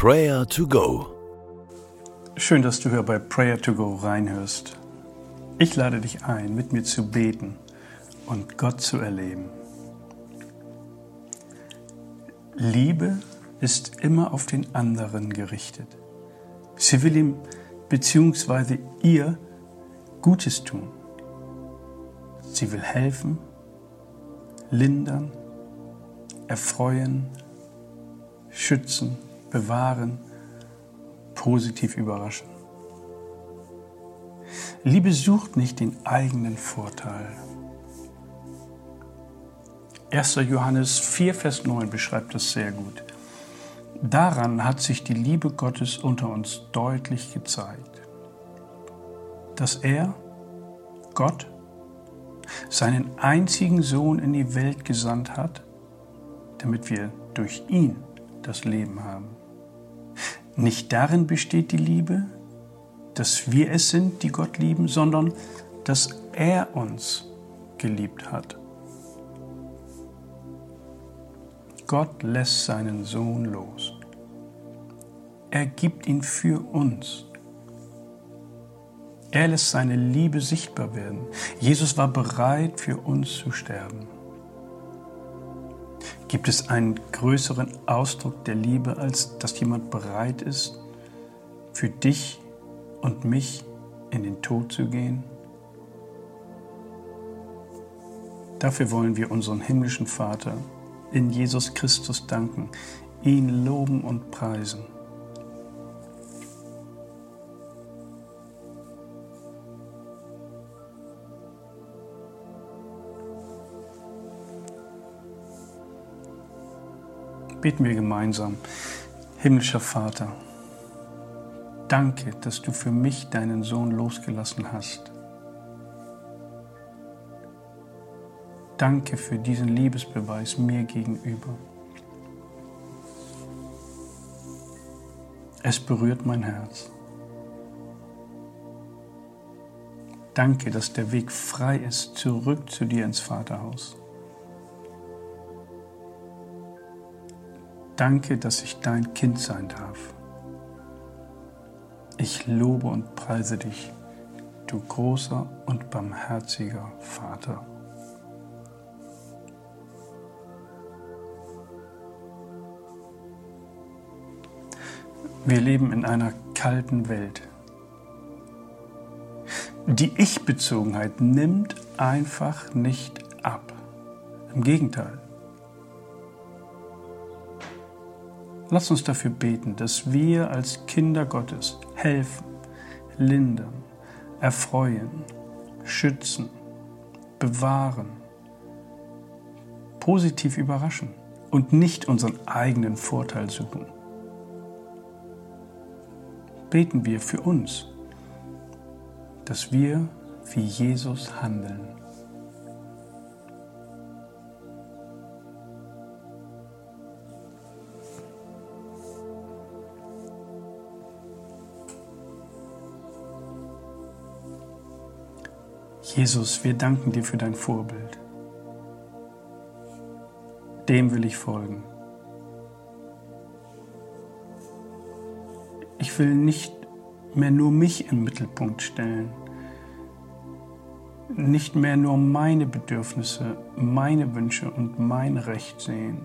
Prayer to Go. Schön, dass du hier bei Prayer to Go reinhörst. Ich lade dich ein, mit mir zu beten und Gott zu erleben. Liebe ist immer auf den anderen gerichtet. Sie will ihm bzw. ihr Gutes tun. Sie will helfen, lindern, erfreuen, schützen, bewahren, positiv überraschen. Liebe sucht nicht den eigenen Vorteil. 1. Johannes 4, Vers 9 beschreibt das sehr gut. Daran hat sich die Liebe Gottes unter uns deutlich gezeigt, dass er, Gott, seinen einzigen Sohn in die Welt gesandt hat, damit wir durch ihn das Leben haben. Nicht darin besteht die Liebe, dass wir es sind, die Gott lieben, sondern dass er uns geliebt hat. Gott lässt seinen Sohn los. Er gibt ihn für uns. Er lässt seine Liebe sichtbar werden. Jesus war bereit, für uns zu sterben. Gibt es einen größeren Ausdruck der Liebe, als dass jemand bereit ist, für dich und mich in den Tod zu gehen? Dafür wollen wir unseren himmlischen Vater in Jesus Christus danken, ihn loben und preisen. Beten wir gemeinsam. Himmlischer Vater, danke, dass du für mich deinen Sohn losgelassen hast. Danke für diesen Liebesbeweis mir gegenüber. Es berührt mein Herz. Danke, dass der Weg frei ist, zurück zu dir ins Vaterhaus. Danke, dass ich dein Kind sein darf. Ich lobe und preise dich, du großer und barmherziger Vater. Wir leben in einer kalten Welt. Die Ich-Bezogenheit nimmt einfach nicht ab. Im Gegenteil. Lass uns dafür beten, dass wir als Kinder Gottes helfen, lindern, erfreuen, schützen, bewahren, positiv überraschen und nicht unseren eigenen Vorteil suchen. Beten wir für uns, dass wir wie Jesus handeln. Jesus, wir danken dir für dein Vorbild. Dem will ich folgen. Ich will nicht mehr nur mich im Mittelpunkt stellen, nicht mehr nur meine Bedürfnisse, meine Wünsche und mein Recht sehen.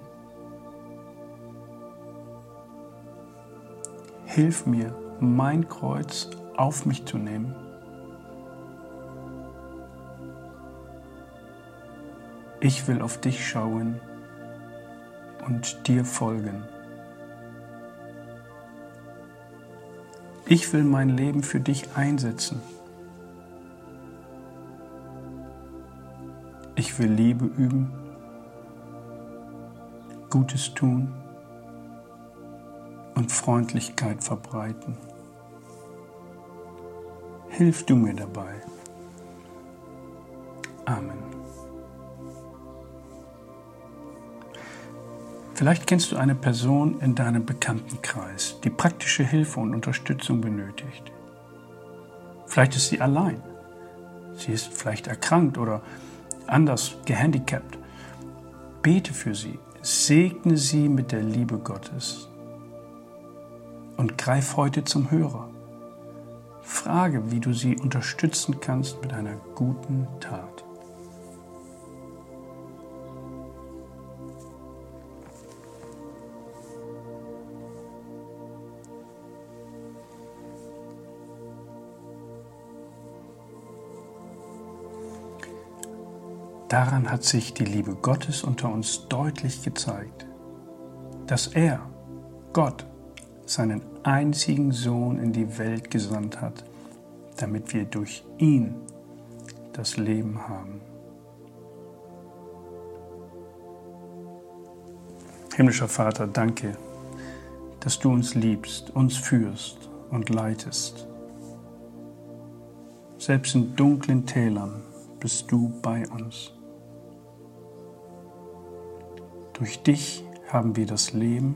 Hilf mir, mein Kreuz auf mich zu nehmen Ich will auf dich schauen und dir folgen. Ich will mein Leben für dich einsetzen. Ich will Liebe üben, Gutes tun und Freundlichkeit verbreiten. Hilf du mir dabei. Amen. Vielleicht kennst du eine Person in deinem Bekanntenkreis, die praktische Hilfe und Unterstützung benötigt. Vielleicht ist sie allein. Sie ist vielleicht erkrankt oder anders gehandicapt. Bete für sie. Segne sie mit der Liebe Gottes. und greif heute zum Hörer. Frage, wie du sie unterstützen kannst mit einer guten Tat. Daran hat sich die Liebe Gottes unter uns deutlich gezeigt, dass er, Gott, seinen einzigen Sohn in die Welt gesandt hat, damit wir durch ihn das Leben haben. Himmlischer Vater, danke, dass du uns liebst, uns führst und leitest. Selbst in dunklen Tälern bist du bei uns. Durch dich haben wir das Leben,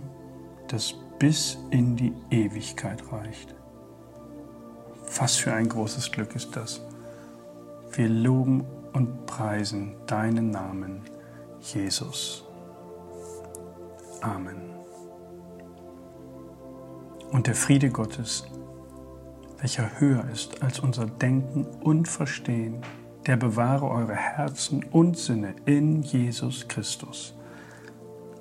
das bis in die Ewigkeit reicht. Was für ein großes Glück ist das. Wir loben und preisen deinen Namen, Jesus. Amen. Und der Friede Gottes, welcher höher ist als unser Denken und Verstehen, der bewahre eure Herzen und Sinne in Jesus Christus.